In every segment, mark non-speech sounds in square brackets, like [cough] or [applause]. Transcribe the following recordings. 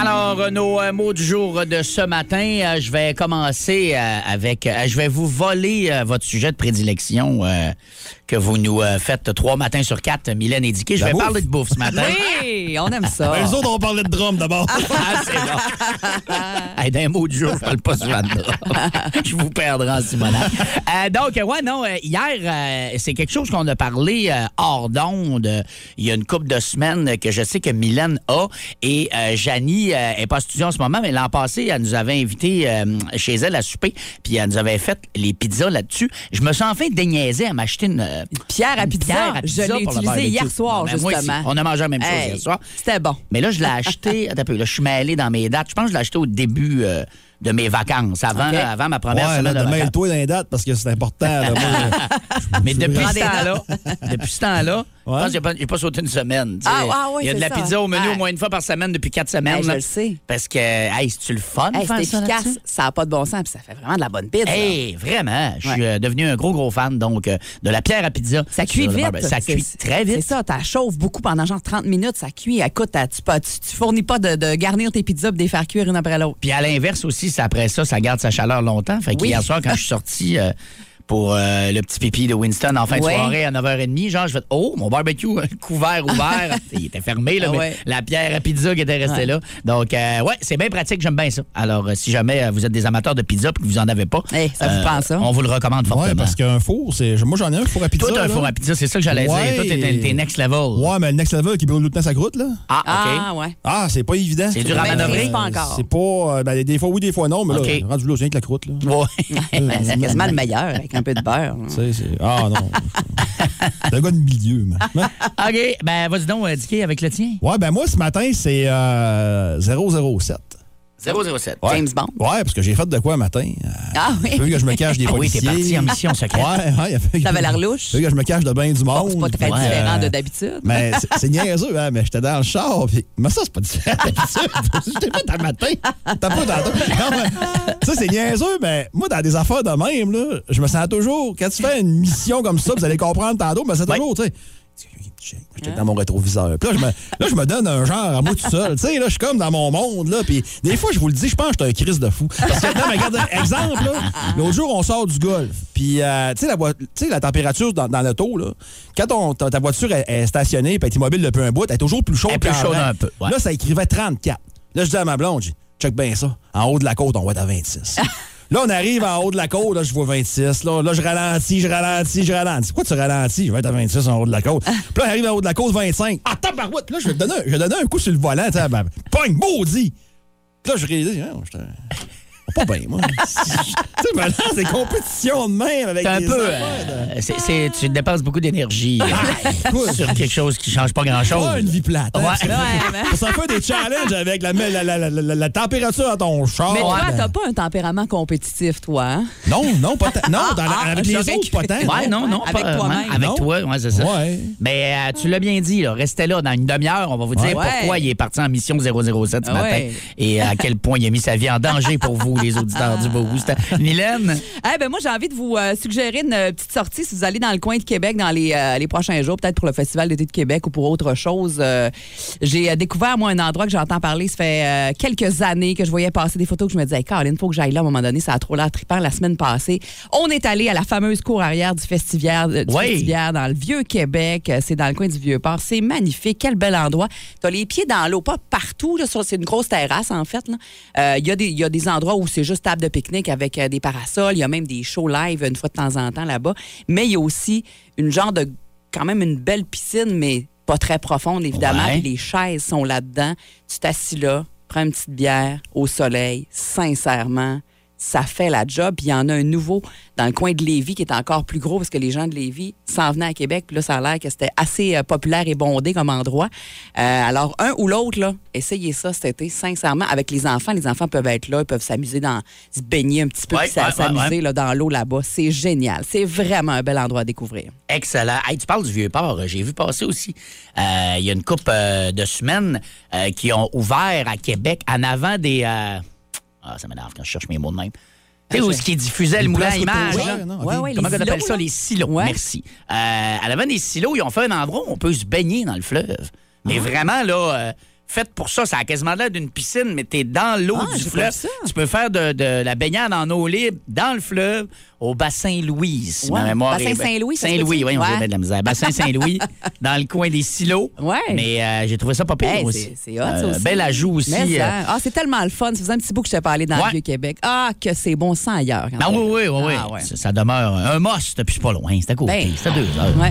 Alors, euh, nos euh, mots du jour de ce matin, euh, je vais commencer euh, avec. euh, je vais vous voler euh, votre sujet de prédilection euh, que vous nous euh, faites trois matins sur quatre, Mylène et Dicky. Je vais bouffe? parler de bouffe ce matin. Oui, on aime ça. Les autres, on parlait de drum d'abord. Ah, c'est bon. [laughs] hey, d'un mot du jour, je parle pas souvent de ça. Je vous perdrai en Simonade. Euh, donc, ouais, non, hier, euh, c'est quelque chose qu'on a parlé euh, hors d'onde il y a une couple de semaines que je sais que Mylène a. Et euh, Euh, est pas en studio en ce moment, mais l'an passé, elle nous avait invités euh, chez elle à souper, puis elle nous avait fait les pizzas là-dessus. Je me suis enfin déniaisé à m'acheter une, euh, Pierre à une pizza, pierre à je l'ai pour le utilisé barbecue. hier soir, Ben, moi aussi. justement. On a mangé la même chose Hey, hier soir. C'était bon. Mais là, je l'ai acheté. [laughs] Attends un peu, là, je suis mêlé dans mes dates. Je pense que je l'ai acheté au début euh, de mes vacances, avant, avant ma première Ouais, là, semaine de de vacances. mêle-toi dans les dates parce que c'est important. là. Moi, [laughs] Mais depuis ce temps-là, depuis ce temps-là, je pense j'ai pas, sauté une semaine. Ah, ah oui, Il y a de la ça. pizza au menu Ah. au moins une fois par semaine depuis quatre semaines. Hey, je le sais. Parce que, hey, c'est-tu le fun? Hey, c'est efficace, ça n'a pas de bon sens, puis ça fait vraiment de la bonne pizza. Hey, vraiment. Je suis Ouais. euh, devenu un gros, gros fan donc euh, de la pierre à pizza. Ça cuit vite. Ça cuit très vite. C'est ça, tu chauffes beaucoup pendant genre 30 minutes, ça cuit. Écoute, tu, tu, fournis pas de, de garnir tes pizzas et de les faire cuire une après l'autre. Puis à l'inverse aussi, après ça, ça garde sa chaleur longtemps. Fait qu'hier soir, quand je suis sorti euh, [laughs] pour euh, le petit pipi de Winston en fin de Ouais. soirée à 9h30, genre, je fais Oh, mon barbecue, euh, [laughs] couvert, ouvert. [laughs] Il était fermé, là, Ah mais ouais. la pierre à pizza qui était restée Ouais. là. Donc, euh, ouais, c'est bien pratique, j'aime bien ça. Alors, euh, si jamais euh, vous êtes des amateurs de pizza et que vous en avez pas, Hey, ça vous prend ça. on vous le recommande ouais, fortement. parce qu'un four, c'est. Moi, j'en ai un four à pizza. Toi, t'as un four à pizza, c'est ça que j'allais Ouais. dire. Toi, t'es t'es next level. Ouais, mais le next level qui brûle tout le temps sa croûte, là. Ah, OK. Ah, ouais. Ah, c'est pas évident. C'est dur à Ben, manœuvrer. pas encore. C'est pas. euh, ben, des fois oui, des fois non, mais OK. là, rendu là, c'est rien que la croûte, là. Ouais. [laughs] c'est quasiment le meilleur un peu de beurre. Ah, non. [laughs] un gars de milieu, man. [laughs] OK, ben, vas-y donc, euh, Dicky, avec le tien. Ouais, ben moi, ce matin, c'est euh, 007. 007. Ouais. James Bond. Ouais, parce que j'ai fait de quoi un matin? Euh, Ah Il oui. fallu que je me cache des Ah oui, t'es parti en mission secrète. Ouais, ouais. il que- T'avais l'air louche. Il que je me cache de bien du monde. Bon, c'est pas très Puis, différent euh, de d'habitude. Mais c'est- niaiseux, hein, mais j'étais dans le char, puis... Mais ça, c'est pas différent [laughs] d'habitude. J'étais pas un matin. T'as pas tantôt. Non, mais... Ça, c'est niaiseux, mais moi, dans des affaires de même, là, je me sens toujours... Quand tu fais une mission comme ça, vous allez comprendre tantôt, mais c'est toujours, tu sais... Je check dans mon rétroviseur. Puis là, je me, là, je me donne un genre à moi tout seul. Tu sais, là, je suis comme dans mon monde, là. Puis des fois, je vous le dis, je pense que je suis un Christ de fou. Parce que, non, mais regarde, exemple, là, l'autre jour, on sort du golf. Puis, euh, tu sais, la, voi- tu sais, la température dans, dans l'auto, là, quand ton- ta, ta voiture est, est stationnée, puis est immobile depuis un bout, elle est toujours plus chaude Elle est plus chaude un peu, ouais. Là, ça écrivait 34. Là, je dis à ma blonde, check bien ça. En haut de la côte, on va être à 26. Là, on arrive en haut de la côte, là, je vois 26. Là, là je ralentis, je ralentis, je ralentis. Pourquoi tu ralentis? Je vais être à 26 en haut de la côte. Puis là, on arrive en haut de la côte, 25. Ah, tabarouette! Là, je vais donner, un- je vais donner un coup sur le volant, ben, pogne, maudit! Puis là, je réalise, hein, pas bien, moi. tu sais, maintenant, c'est compétition de même avec C'est un des peu. euh, c'est- c'est- tu dépenses beaucoup d'énergie euh, Écoute, sur quelque chose qui change pas grand-chose. pas une vie plate. hein, Ouais. [laughs] Ouais, Ça fait des challenges avec la, la, la, la, la- la température à ton char. Mais toi, Ben, t'as pas un tempérament compétitif, toi, hein? Non, non, pas tant. Non, dans la- ah, avec les j'aurais autres, pas tant. Ouais, non, non. Avec pas- toi-même. ouais, Avec Non. toi, ouais, c'est ça. Ouais. Mais euh, tu l'as bien dit, là, restez là dans une demi-heure. On va vous dire Ouais. pourquoi il est parti en mission 007 ce Ouais. matin et à quel point il a mis sa vie en danger pour vous, les [laughs] auditeurs du Boost. [laughs] Mylène? Eh ben moi, j'ai envie de vous euh, suggérer une euh, petite sortie si vous allez dans le coin de Québec dans les, euh, les prochains jours, peut-être pour le Festival d'été de Québec ou pour autre chose. J'ai découvert, moi, un endroit que j'entends parler. Ça fait quelques années que je voyais passer des photos que je me disais, hey, Caroline, faut que j'aille là à un moment donné. Ça a trop l'air trippant la semaine passée. On est allé à la fameuse cour arrière du Festivière, du Oui. Festivière dans le Vieux-Québec. Euh, C'est dans le coin du Vieux-Port. C'est magnifique. Quel bel endroit. T'as les pieds dans l'eau, pas partout. C'est une grosse terrasse, en fait. Il y, y a des endroits où c'est juste table de pique-nique avec euh, des parasols. Il y a même des shows live une fois de temps en temps là-bas. Mais il y a aussi une genre de, quand même une belle piscine, mais pas très profonde, évidemment. Ouais. Les chaises sont là-dedans. Tu t'assis là, prends une petite bière au soleil, sincèrement. Ça fait la job. Puis il y en a un nouveau dans le coin de Lévis qui est encore plus gros parce que les gens de Lévis s'en venaient à Québec. Puis là, ça a l'air que c'était assez euh, populaire et bondé comme endroit. Euh, alors, un ou l'autre, là, essayez ça cet été, sincèrement. Avec les enfants, les enfants peuvent être là, ils peuvent s'amuser dans, se baigner un petit peu, Ouais, puis s'a- ouais, ouais, s'amuser ouais. là, dans l'eau là-bas. C'est génial. C'est vraiment un bel endroit à découvrir. Excellent. Hey, tu parles du Vieux-Port. J'ai vu passer aussi. euh, Il y a une couple euh, de semaines qui ont ouvert à Québec en avant des. Ah, ça m'énerve quand je cherche mes mots de même. Tu sais, où ce qui diffusait le moulin à image. autour, là? ouais, non, Ouais, ok. ouais, Comment les on appelle ça? là? Les silos? Ouais. Merci. Euh, à l'avant des silos, ils ont fait un endroit où on peut se baigner dans le fleuve. Mais Ah. vraiment, là, euh, fait pour ça. Ça a quasiment l'air d'une piscine, mais t'es dans l'eau Ah, du fleuve. Tu peux faire de, de la baignade en eau libre dans le fleuve au bassin Louis. si Ouais, ma mémoire bassin Saint-Louis, Saint-Louis, oui, on Ouais. de la misère. Bassin Saint-Louis, [laughs] dans le coin des silos. Ouais. Mais euh, j'ai trouvé ça pas pire Hey, aussi. c'est- c'est hot, ça Euh, aussi. Bel ajout aussi. Mais, euh, ah, c'est tellement le fun. Ça faisait un petit bout que je t'ai parlé dans Ouais. le Vieux-Québec. Ah, que c'est bon sans ailleurs. quand Ah même. oui, oui, oui, oui. Ah, ouais. Ça, ça demeure un must, puis c'est pas loin. C'est à côté. Ben, c'est à deux heures. Ouais.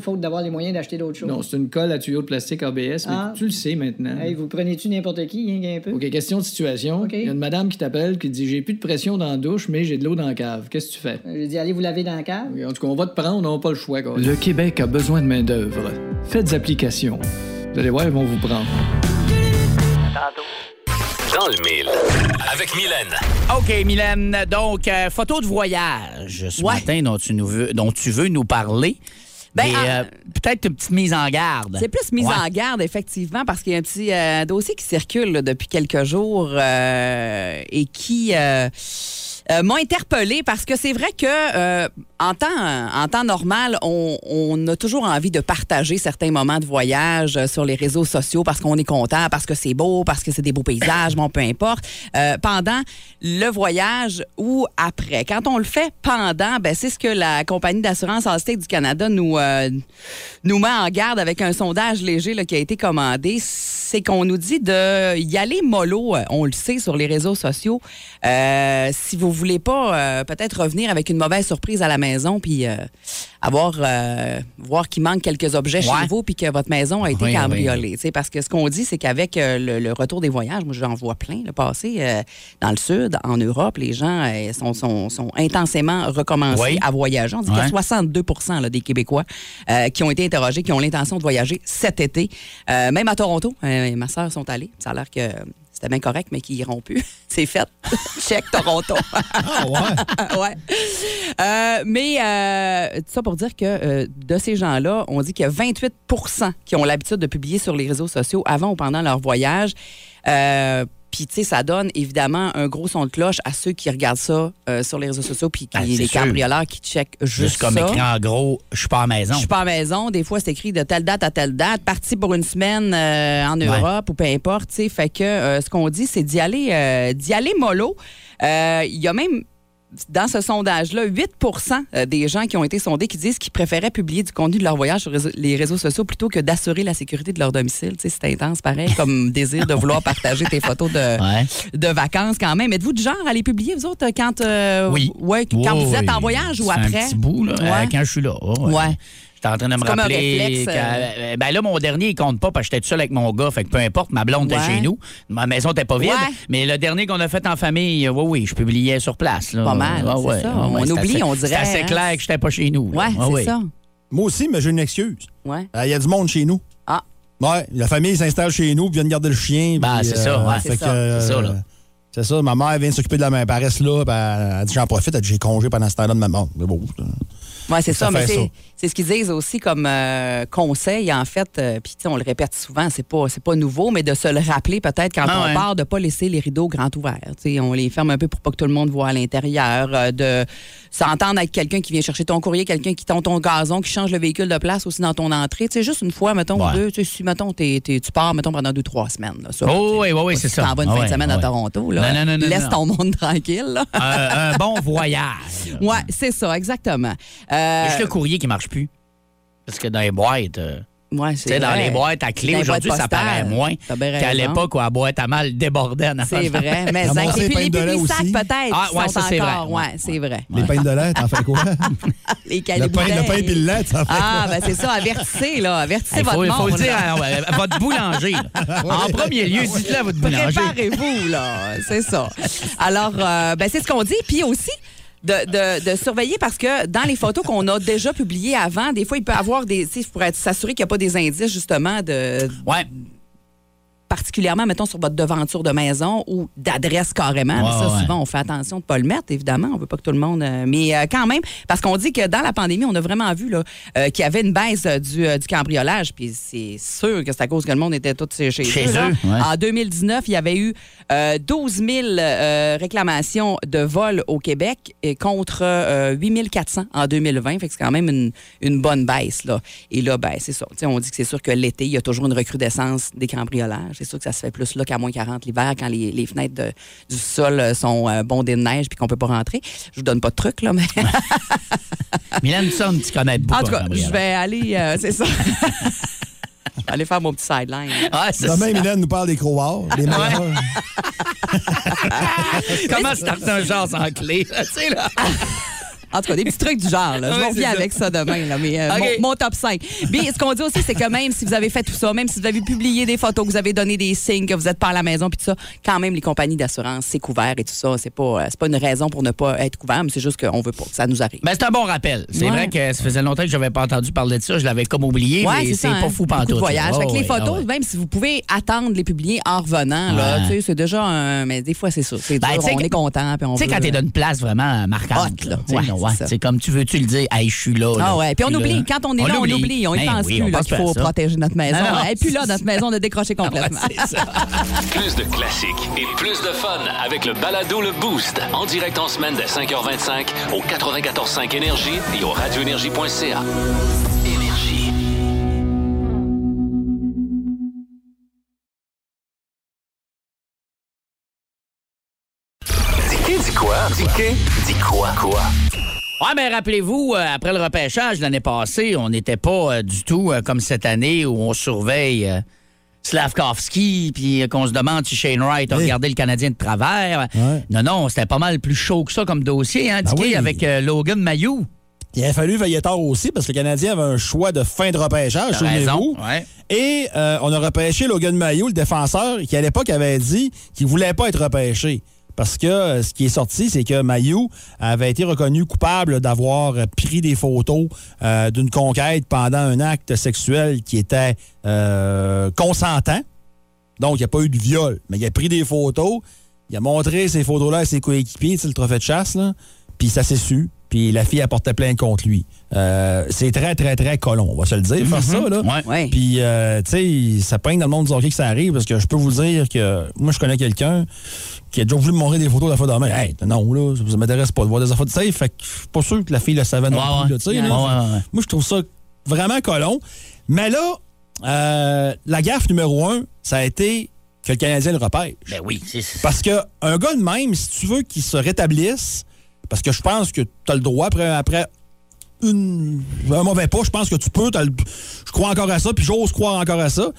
faute d'avoir les moyens d'acheter d'autres choses. non, c'est une colle à tuyau de plastique ABS, mais Ah. tu le sais maintenant. Hey, vous prenez-tu n'importe qui, rien qu'un peu? OK, question de situation. Il y a une madame qui t'appelle qui dit J'ai plus de pression dans la douche, mais j'ai de l'eau dans la cave. Qu'est-ce que tu fais? Euh, J'ai dit, allez vous laver dans la cave. En tout cas, on va te prendre, on n'a pas le choix. Le Québec a besoin de main-d'œuvre. Faites application. Vous allez voir, ils vont vous prendre. Dans le mille. Avec Mylène. OK, Mylène. Donc, euh, photo de voyage ce Ouais. matin dont tu, nous veux, dont tu veux nous parler. Ben, euh, peut-être une petite mise en garde. C'est plus mise Ouais. en garde, effectivement, parce qu'il y a un petit euh, dossier qui circule là, depuis quelques jours euh, et qui euh, euh, m'a interpellé parce que c'est vrai que euh, en, temps, normal, on, a toujours envie de partager certains moments de voyage euh, sur les réseaux sociaux parce qu'on est content, parce que c'est beau, parce que c'est des beaux paysages, bon, peu importe. Euh, pendant le voyage ou après. Quand on le fait pendant, ben, c'est ce que la compagnie d'assurance Allstate du Canada nous, euh, nous met en garde avec un sondage léger qui a été commandé. C'est qu'on nous dit de y aller mollo, on le sait, sur les réseaux sociaux. Si vous voulez pas peut-être revenir avec une mauvaise surprise à la maison, puis euh, avoir euh, voir qu'il manque quelques objets Ouais. chez vous, puis que votre maison a été Oui, oui, cambriolée. Sais, Parce que ce qu'on dit, c'est qu'avec euh, le, le retour des voyages, moi j'en vois plein le passé euh, dans le sud, en Europe, les gens sont, sont, sont intensément recommencés Oui. à voyager. On dit qu'il y a Ouais. 62 là, des Québécois qui ont été interrogés, qui ont l'intention de voyager cet été. Même à Toronto, ma soeur sont allées. Ça a l'air que c'était bien correct, mais qu'ils iront plus. [laughs] C'est fait. [laughs] Check Toronto. Ah ouais. [laughs] ouais. Euh, mais euh, tout ça pour dire que euh, de ces gens-là, on dit qu'il y a 28% qui ont l'habitude de publier sur les réseaux sociaux avant ou pendant leur voyage. Euh, puis, tu sais, ça donne évidemment un gros son de cloche à ceux qui regardent ça euh, sur les réseaux sociaux, puis qui, Ah, c'est les sûr. cambrioleurs qui checkent juste, Juste comme ça. écrit en gros, je suis pas à maison. Je suis pas à maison. Des fois, c'est écrit de telle date à telle date, parti pour une semaine euh, en Europe ou peu importe. tu sais. Fait que euh, ce qu'on dit, c'est d'y aller, euh, d'y aller mollo. Il y a même dans ce sondage-là, 8% euh, des gens qui ont été sondés qui disent qu'ils préféraient publier du contenu de leur voyage sur les réseaux sociaux plutôt que d'assurer la sécurité de leur domicile. Tu sais, C'est intense, pareil, [laughs] comme désir de vouloir partager tes photos de, Ouais. de vacances quand même. Êtes-vous du genre à les publier, vous autres, quand, euh, Oui. ouais, quand vous êtes en voyage ou après? Un petit bout, là, Ouais. euh, quand je suis là. ouais. Ouais. J'étais en train de me C'est comme un rappeler. réflexe, euh. euh, ben là, mon dernier, il compte pas parce que j'étais tout seul avec mon gars. Fait que peu importe, ma blonde était Ouais. chez nous. Ma maison était pas vide. Ouais. Mais le dernier qu'on a fait en famille, euh, oui, oui, je publiais sur place. Là. Pas mal, Ah, c'est ouais, ça. ah, ouais, On oublie, assez- on dirait, C'est assez hein. clair que j'étais pas chez nous. là. Ouais, c'est ça. Moi aussi, mais j'ai une excuse. Ouais. Il y a du monde chez nous. Ah. Ouais, la famille s'installe chez nous, puis vient de garder le chien. Ben, c'est ça, ouais. C'est ça, euh, c'est ça, là. C'est ça, ma mère vient s'occuper de la main paresse là, puis elle, elle dit j'en profite, elle dit j'ai congé pendant ce temps-là de ma mort. C'est beau. Oui, c'est ça, mais c'est, ce qu'ils disent aussi comme euh, conseil, en fait. euh, Puis, tu sais, on le répète souvent, c'est pas, c'est pas nouveau, mais de se le rappeler peut-être quand Ah on ouais. part, de pas laisser les rideaux grands ouverts. Tu sais, on les ferme un peu pour pas que tout le monde voit à l'intérieur, euh, de s'entendre avec quelqu'un qui vient chercher ton courrier, quelqu'un qui tond ton gazon, qui change le véhicule de place aussi dans ton entrée. Tu sais, juste une fois, mettons, ou Ouais. deux, tu sais, si, mettons, t'es- tu pars, mettons, pendant deux, trois semaines. Là, ça, Oh, tu oui, oui, oui, c'est ça. t'en vas une Ah fin de semaine ah à ouais. Toronto. Là. Non, non, non, Laisse ton monde [laughs] tranquille. là. Un, bon voyage. [laughs] Ouais, c'est ça, exactement. Euh, Juste le courrier qui marche plus. Parce que dans les boîtes, euh, ouais, sais, dans les boîtes à clé, aujourd'hui, ça paraît moins qu'à l'époque où la boîte à mal débordait en C'est vrai, mais [laughs] et les les de lait publics aussi. peut-être Ah, ouais, sont ça, c'est encore. vrai. Ouais, c'est vrai. Les pains de lait, t'en fais quoi? [laughs] Les le, pain, le pain puis le lait, t'en fais Ah, quoi? ben c'est ça, avertissez, là. Avertissez votre il faut le dire là. à, votre boulanger. [laughs] En premier lieu, dites-le à votre boulanger. Préparez-vous, là. C'est ça. Alors, euh, ben, c'est ce qu'on dit. Puis aussi, de, de- de surveiller parce que dans les photos qu'on a déjà publiées avant, des fois, il peut avoir des. Pour être- s'assurer qu'il n'y a pas des indices, justement, de, Ouais. Particulièrement, mettons, sur votre devanture de maison ou d'adresse carrément. Mais ça, ouais. souvent, on fait attention de ne pas le mettre, évidemment. On veut pas que tout le monde. euh, mais euh, quand même, parce qu'on dit que dans la pandémie, on a vraiment vu là, euh, qu'il y avait une baisse du, du cambriolage. Puis c'est sûr que c'est à cause que le monde était tout chez, Chez eux. là. eux, ouais. En 2019, il y avait eu euh, 12 000 euh, réclamations de vol au Québec et contre euh, 8 400 en 2020. Fait que c'est quand même une, une bonne baisse. Là. Et là, ben, c'est ça. On dit que c'est sûr que l'été, il y a toujours une recrudescence des cambriolages. C'est sûr que ça se fait plus là qu'à moins 40 l'hiver, quand les, les fenêtres de- du sol euh, sont euh, bondées de neige puis qu'on peut pas rentrer. Je vous donne pas de trucs, là, mais [laughs] Mylène tu connais beaucoup. en tout cas, Gabriel. je vais aller, euh, [laughs] c'est ça. Je vais aller faire mon petit sideline. Ah, Demain, ça. Mylène nous parle des crowbars, des meilleurs. [laughs] Comment starter un genre sans clé? tu sais, là? En tout cas, des petits trucs du genre. Là. Je [laughs] vous reviens avec ça demain. Là, mais, euh, mon, mon top 5. Puis, ce qu'on dit aussi, c'est que même si vous avez fait tout ça, même si vous avez publié des photos, que vous avez donné des signes, que vous n'êtes pas à la maison, puis tout ça, quand même, les compagnies d'assurance, c'est couvert et tout ça. C'est pas, euh, c'est pas une raison pour ne pas être couvert, mais c'est juste qu'on veut pas que ça nous arrive. Ben, c'est un bon rappel. C'est Ouais. vrai que ça faisait longtemps que je n'avais pas entendu parler de ça. Je l'avais comme oublié, Ouais, mais c'est pas hein. fou pantoute. voyage. là. Fait que Oh, les photos, même si vous pouvez attendre de les publier en revenant, là, c'est déjà un. Mais des fois, c'est ça. C'est Ben, on est content. Tu sais, quand t'es dans une place vraiment marquante, là, Ouais, c'est comme tu veux-tu le dire, hey, je suis là. Ah ouais, puis on oublie. Quand on est là, on oublie. On y Ben pense oui, plus qu'il faut protéger notre maison. Et puis là, [laughs] notre maison, on a décroché complètement. Ouais, c'est ça. Plus de classiques et plus de fun avec le balado Le Boost. En direct en semaine dès 5h25 au 94.5 Énergie et au radioénergie.ca. Énergie. Dis dis quoi? Dis dis quoi? Quoi? Ouais, mais rappelez-vous, euh, après le repêchage l'année passée, on n'était pas euh, du tout euh, comme cette année où on surveille Slavkovski, puis qu'on se demande si Shane Wright a Oui. regardé le Canadien de travers. Ouais. Non, non, c'était pas mal plus chaud que ça comme dossier, hein, Ben oui. avec Logan Mayou. Il a fallu veiller tard aussi parce que le Canadien avait un choix de fin de repêchage, souvenez-vous. ouais. Et on a repêché Logan Mayo, le défenseur, qui à l'époque avait dit qu'il voulait pas être repêché. Parce que euh, ce qui est sorti, c'est que Mayou avait été reconnu coupable d'avoir pris des photos euh, d'une conquête pendant un acte sexuel qui était euh, consentant. Donc, il n'y a pas eu de viol, mais il a pris des photos, il a montré ces photos-là à ses coéquipiers, le trophée de chasse, puis ça s'est su, puis la fille a porté plainte contre lui. Euh, c'est très, très, très colon, on va se le dire, faire ça, là. Ouais. Ouais. Puis, euh, tu sais, ça peint dans le monde du hockey que ça arrive, parce que je peux vous dire que moi, je connais quelqu'un qui a déjà voulu me montrer des photos de la fois de main. Hey, non, là, ça m'intéresse pas de voir des affaires de ça. Fait que je suis pas sûr que la fille le savait non Ouais, plus, là, tu sais, ouais. là. Ouais, ouais, ouais. Moi, je trouve ça vraiment colon. Mais là, euh, la gaffe numéro un, ça a été que le Canadien le repêche. Ben oui, c'est ça. Parce que un gars de même, si tu veux qu'il se rétablisse, parce que je pense que tu as le droit après, après un mauvais pas, je pense que tu peux. je crois encore à ça, puis j'ose croire encore à ça.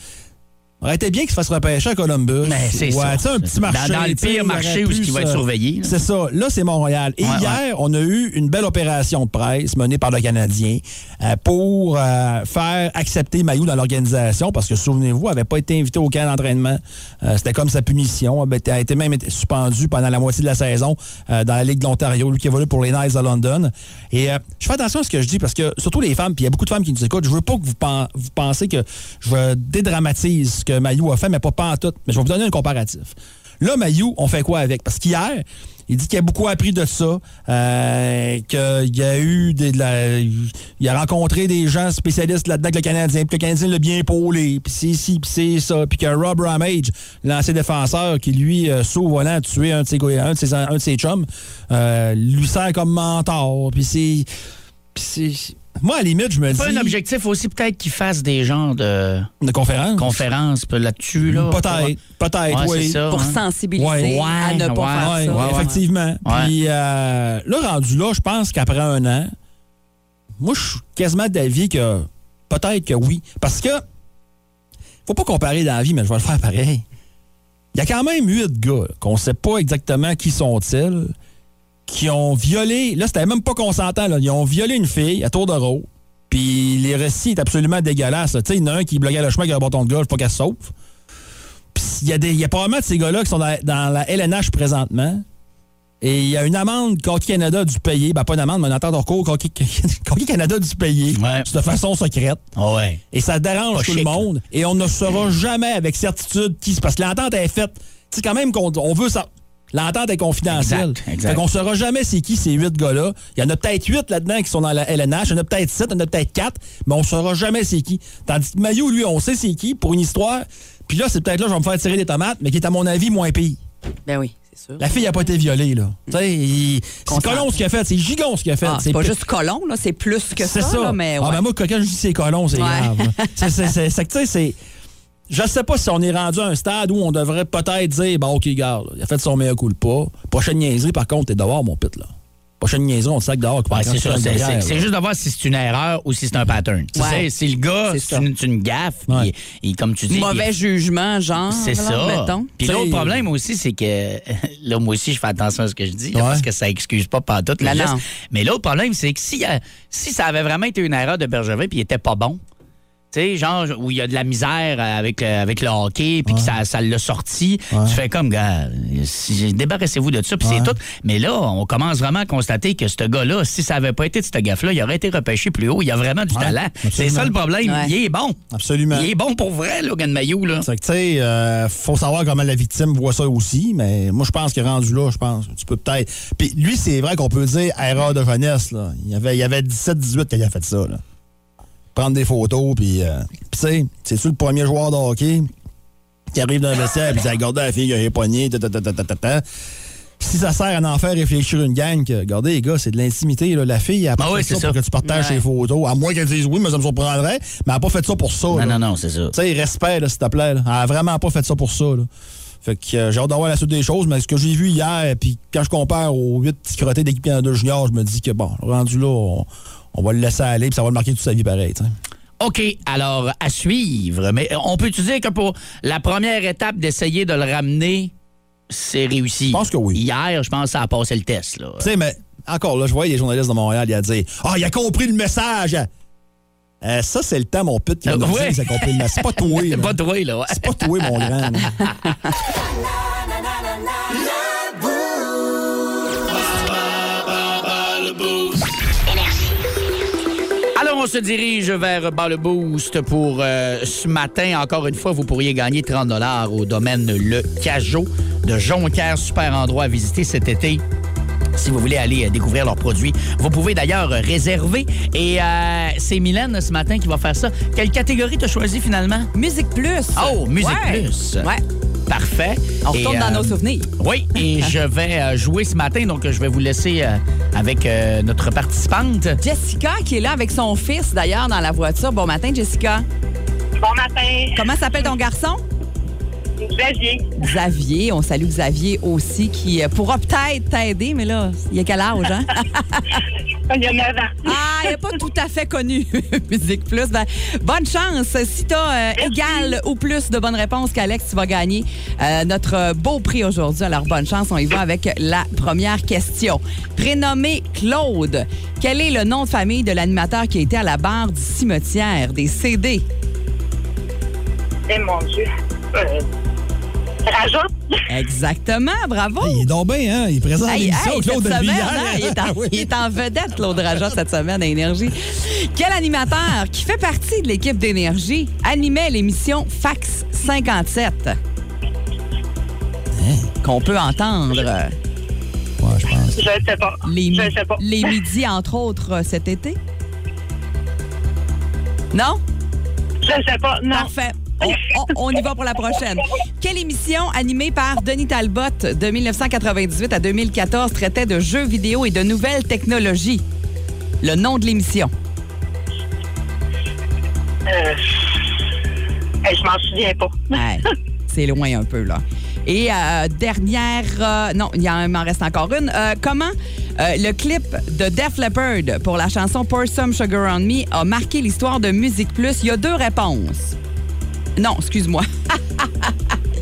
Aurait été bien qu'il se fasse repêcher à Columbus? Mais c'est ouais, ça. un petit marché. Dans- dans le pire il marché où qui va être surveillé. C'est ça. Là, c'est Montréal. Et Ouais, hier, on a eu une belle opération de presse menée par le Canadien euh, pour euh, faire accepter Mayou dans l'organisation parce que, souvenez-vous, il n'avait pas été invité au camp d'entraînement. Euh, C'était comme sa punition. Il a été même été suspendu pendant la moitié de la saison dans la Ligue de l'Ontario, lui qui évolue pour les Knights de London. Et je fais attention à ce que je dis parce que, surtout les femmes, puis il y a beaucoup de femmes qui nous écoutent, je veux pas que vous, pen- vous pensez que je dédramatise ce que Mayou a fait, mais pas, pas en tout. Mais je vais vous donner un comparatif. Là, Mayou, on fait quoi avec? Parce qu'hier, il dit qu'il a beaucoup appris de ça, euh, qu'il a eu des, de la- il a rencontré des gens spécialistes là-dedans que le Canadien, puis le Canadien l'a bien épaulé, puis c'est ci, puis c'est ça, puis que Rob Ramage, l'ancien défenseur qui lui euh, saut au volant tué un de ses, un de ses, un de ses chums, euh, lui sert comme mentor, puis c'est, puis c'est, moi à la limite je me dis Pas un objectif aussi, peut-être qu'ils fassent des genres de de conférence, conférences peu là-dessus. Là. peut-être, peut-être, Ouais, oui. ça. Pour hein. sensibiliser Ouais. à ne pas Ouais, faire Ouais, ça. effectivement. Puis euh, là, rendu là, je pense qu'après un an, moi, je suis quasiment d'avis que peut-être que oui. Parce que, faut pas comparer dans la vie, mais je vais le faire pareil. Il y a quand même huit gars qu'on sait pas exactement qui sont-ils, qui ont violé, là, c'était même pas consentant, là, ils ont violé une fille à tour de rôle. Puis les récits est absolument dégueulasses. Tu sais, il y en a un qui bloquait le chemin avec un bâton de golf pour qu'elle se sauve. Puis il y, a des- y a probablement de ces gars-là qui sont dans, dans la LNH présentement. Et il y a une amende qu'Hockey Canada dû payer. Ben, pas une amende, mais un entente de recours qu'Hockey [laughs] Canada dû payer Ouais. de façon secrète. Ah ouais. Et ça dérange Pas tout chic, le monde. Et on ne saura jamais avec certitude qui. Parce que l'entente est faite. Tu sais, quand même qu'on on veut ça. L'entente est confidentielle. Exact, exact. Fait qu'on saura jamais c'est qui ces huit gars-là. Il y en a peut-être huit là-dedans qui sont dans la LNH. Il y en a peut-être sept, il y en a peut-être quatre. Mais on saura jamais c'est qui. Tandis que Maillot, lui, on sait c'est qui pour une histoire. Puis là, c'est peut-être là, je vais me faire tirer des tomates, mais qui est, à mon avis, moins pire. Ben oui, c'est sûr. La fille n'a pas été violée, là. Tu sais, il- c'est colon ce qu'il a fait. C'est gigon ce qu'il a fait. Ah, c'est pas juste colon, là, c'est plus que ça. c'est ça. là, mais Ah, ouais. ben moi, quand je dis c'est colon, c'est Ouais. grave. [laughs] C'est- que, tu sais. Je pas si on est rendu à un stade où on devrait peut-être dire, bon, OK, gars, il a fait son meilleur coup pas. Prochaine niaiserie, par contre, t'es dehors, mon pit, là. Prochaine niaiserie, on te sac dehors. Ouais, c'est. C'est- C'est c'est juste de voir si c'est une erreur ou si c'est un pattern. Tu Ouais. sais, si le gars, C'est une, c'est une gaffe, Ouais. comme tu dis. Mauvais il- jugement, genre. C'est ça. mettons. Puis l'autre problème aussi, c'est que [laughs] là, moi aussi, je fais attention à ce que je dis, là, parce que ça excuse pas par tout le. Mais l'autre problème, c'est que si, euh, si ça avait vraiment été une erreur de Bergevin puis il était pas bon, tu sais, genre où il y a de la misère avec, le- avec le hockey, puis que ça, ça l'a sorti, tu fais comme, gars, si- débarrassez-vous de ça, puis c'est tout. Mais là, on commence vraiment à constater que ce gars-là, si ça avait pas été de cette gaffe-là, il aurait été repêché plus haut. Il a vraiment du Ouais, talent. C'est absolument. ça le problème. Ouais. Il est bon. Absolument. Il est bon pour vrai, Logan Mayou, là. C'est que, tu sais, euh, faut savoir comment la victime voit ça aussi, mais moi, je pense qu'il est rendu là, je pense. Tu peux peut-être. Puis lui, c'est vrai qu'on peut dire erreur de jeunesse, là. Il y avait, il y avait 17-18 quand il a fait ça, là. Prendre des photos, puis. euh, tu sais, c'est-tu le premier joueur de hockey qui arrive dans le vestiaire, il dit Regardez la fille qui a les poignets. Si ça sert à en faire réfléchir une gang, que, regardez, les gars, c'est de l'intimité. là. La fille, elle a pas Ah oui, fait c'est ça, ça. pour que tu partages Ouais. ses photos. À moins qu'elle dise oui, mais ça me surprendrait. Mais elle n'a pas fait ça pour ça. Non, là. non, non, c'est ça. Tu sais, respect, là, s'il te plaît. là. Elle a vraiment pas fait ça pour ça. Là. Fait que euh, j'ai hâte d'avoir la suite des choses, mais ce que j'ai vu hier, puis quand je compare aux 8 petits crottés d'équipe de junior, je me dis que bon, rendu là, on, on va le laisser aller, puis ça va le marquer toute sa vie pareil. OK, alors à suivre. Mais on peut-tu dire que pour la première étape d'essayer de le ramener, c'est réussi? Je pense que oui. Hier, je pense que ça a passé le test. Tu sais, mais encore là, je voyais les journalistes de Montréal, il a dit Ah, il a compris le message! Euh, ça, c'est le temps, mon pute, qui Euh, a compris le message. C'est pas toi, là. [laughs] C'est pas toi, là. ouais. C'est pas toi, mon grand. [laughs] on se dirige vers Bas le Boost pour euh, ce matin. Encore une fois, vous pourriez gagner 30 au domaine Le Cajot de Jonquière. Super endroit à visiter cet été. Si vous voulez aller euh, découvrir leurs produits, vous pouvez d'ailleurs réserver. Et euh, c'est Mylène ce matin qui va faire ça. Quelle catégorie t'as choisi finalement? Musique Plus. Oh, Musique Ouais. Plus. Ouais. Parfait. On Et, retourne dans euh, nos souvenirs. Oui, et [laughs] je vais euh, jouer ce matin, donc je vais vous laisser euh, avec euh, notre participante. Jessica qui est là avec son fils d'ailleurs dans la voiture. Bon matin, Jessica. Bon matin, Comment s'appelle ton garçon? Xavier. Xavier. On salue Xavier aussi qui euh, pourra peut-être t'aider, mais là, il y a quel âge, hein? [laughs] Il y a 9 ans. Ah, il n'est pas tout à fait connu, [laughs] Musique Plus. Ben, bonne chance. Si tu as égal ou plus de bonnes réponses qu'Alex, tu vas gagner euh, notre beau prix aujourd'hui. Alors, bonne chance. On y va avec la première question. Prénommé Claude, quel est le nom de famille de l'animateur qui a été à la barre du cimetière des CD? Eh mon Dieu. Euh, Rajoute. Exactement, bravo. Il est donc bien, hein? Il présente Hey, l'émission, hey, Claude cette depuis semaine, hein, il, est en, [laughs] Ah oui. il est en vedette, Claude cette semaine à Énergie. Quel animateur qui fait partie de l'équipe d'Énergie animait l'émission Fax 57? qu'on peut entendre Ouais, je pense. Je ne sais pas. les, Je sais pas. les midis, entre autres, euh, cet été? Non? Je ne sais pas. Non. Parfait. On, on- on y va pour la prochaine. Quelle émission animée par Denis Talbot de 1998 à 2014 traitait de jeux vidéo et de nouvelles technologies? Le nom de l'émission. Euh, je m'en souviens pas. Ouais, c'est loin un peu, là. Et euh, dernière... euh, non, il y en- il m'en reste encore une. Comment le clip de Def Leppard pour la chanson Pour Some Sugar On Me a marqué l'histoire de Musique Plus? Il y a deux réponses. Non, excuse-moi. [laughs]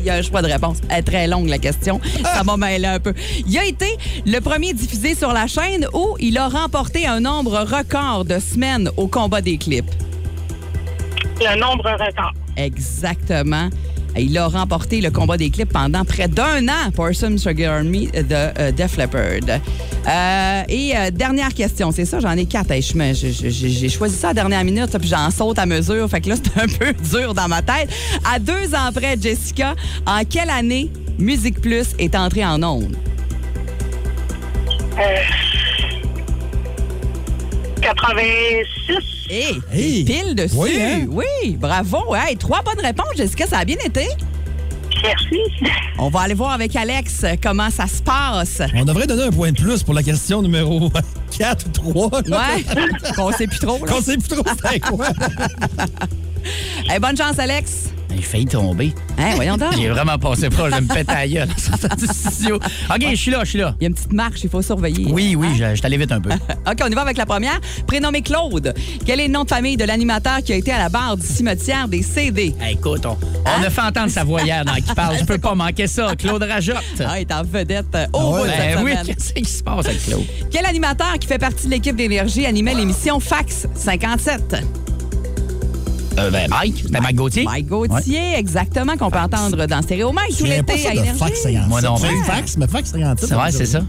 Il y a un choix de réponse. Elle est très longue, la question. Ça m'a mêlé un peu. Il a été le premier diffusé sur la chaîne où il a remporté un nombre record de semaines au combat des clips. Le nombre record. Exactement. Il a remporté le combat des clips pendant près d'un an pour Some Sugar Me de euh, Def Leppard. Euh, et euh, dernière question, c'est ça, j'en ai quatre. Hey, J'ai choisi ça à la dernière minute, puis j'en saute à mesure. Fait que là, c'est un [laughs] peu dur dans ma tête. À deux ans près, Jessica, en quelle année Musique Plus est entrée en ondes? 86. Hey, Hey! pile dessus. Oui, hein? Oui, bravo. Hey, trois bonnes réponses, Jessica, ça a bien été? Merci. On va aller voir avec Alex comment ça se passe. On devrait donner un point de plus pour la question numéro 4 ou 3. Ouais, qu'on sait plus trop. là. Qu'on sait plus trop quoi? [laughs] Hey, bonne chance, Alex. J'ai failli tomber. Hein, voyons donc. J'ai vraiment passé proche de me péter à gueule. [laughs] OK, je suis là, je suis là. Il y a une petite marche, il faut surveiller. Oui, oui, je, je t'allais vite un peu. [laughs] OK, on y va avec la première. Prénommé Claude. Quel est le nom de famille de l'animateur qui a été à la barre du cimetière des CD? Hey, écoute, on, on a fait entendre sa voyère dans qui parle. Je peux pas manquer ça. [laughs] Claude Rajotte. Ah, il est en vedette euh, au bout Ben oui, qu'est-ce qui se passe avec Claude? Quel animateur qui fait partie de l'équipe d'énergie animait l'émission Fax 57? Euh, ben, Mike. C'était Mike Gauthier. Mike Gauthier, exactement, qu'on peut entendre dans Stéréo Mike tout l'été ça à de Énergie. fax 57. Moi non C'est plus. fax, mais fax 57. C'est vrai, c'est ça.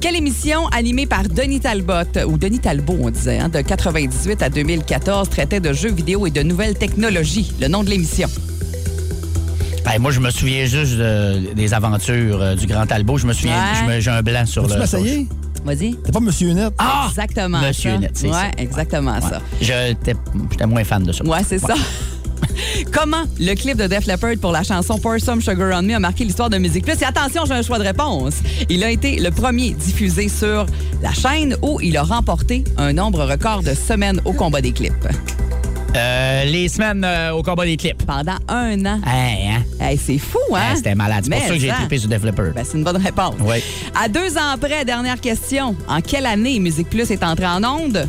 Quelle émission animée par Denis Talbot, ou Denis Talbot, on disait, hein, de 98 à 2014, traitait de jeux vidéo et de nouvelles technologies? Le nom de l'émission. Ben, moi, je me souviens juste de- des aventures euh, du Grand Talbot. Je me souviens, Ouais. je me- j'ai un blanc sur Tu le. Vas-y. T'es pas Monsieur Net? Ah! Exactement. Monsieur ça. Net, c'est ouais, ça. exactement ça. J'étais j'étais moins fan de ça. Ouais, c'est ça. [laughs] Comment le clip de Def Leppard pour la chanson Pour Some Sugar on Me a marqué l'histoire de Musique Plus? Et attention, j'ai un choix de réponse. Il a été le premier diffusé sur la chaîne où il a remporté un nombre record de semaines au combat des clips. Euh, les semaines euh, au combat des clips. Pendant un an. Hey, hein? Hey, c'est fou, hein? Hey, C'était malade. C'est pour ça que j'ai trippé sur Leppard. Ben, c'est une bonne réponse. Oui. À deux ans après, dernière question. En quelle année Musique Plus est entrée en onde?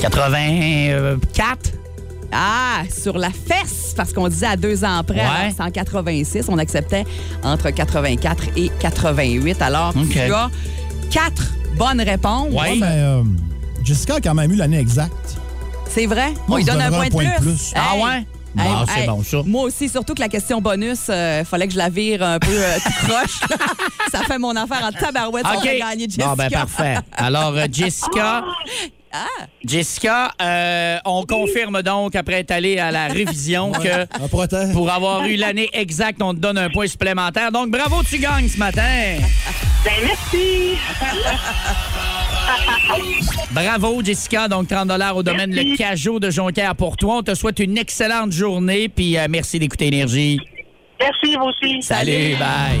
84? Ah, sur la fesse, parce qu'on disait à deux ans Ouais. alors c'est en 86, on acceptait entre 84 et 88. Alors, tu as quatre bonnes réponses. Ouais. Ouais, mais euh, Jessica a quand même eu l'année exacte. C'est vrai? On Moi, je donne un point, de plus. Ah Hey. ouais? Bon, c'est bon, ça. Moi aussi, surtout que la question bonus, il fallait que je la vire un peu euh, tout croche. ça fait mon affaire en tabarouette. On OK. a gagné Jessica. Bon, ben parfait. Alors, euh, Jessica. [laughs] Ah. Jessica, euh, on confirme donc, après être allé à la [laughs] révision, que pour avoir eu l'année exacte, on te donne un point supplémentaire. Donc, bravo, tu gagnes ce matin. Ben, merci. [laughs] Bravo, Jessica. Donc, 30 au domaine Le Cajot de Jonquière pour toi. On te souhaite une excellente journée. Puis, euh, merci d'écouter Énergie. Merci, vous aussi. Salut, bye.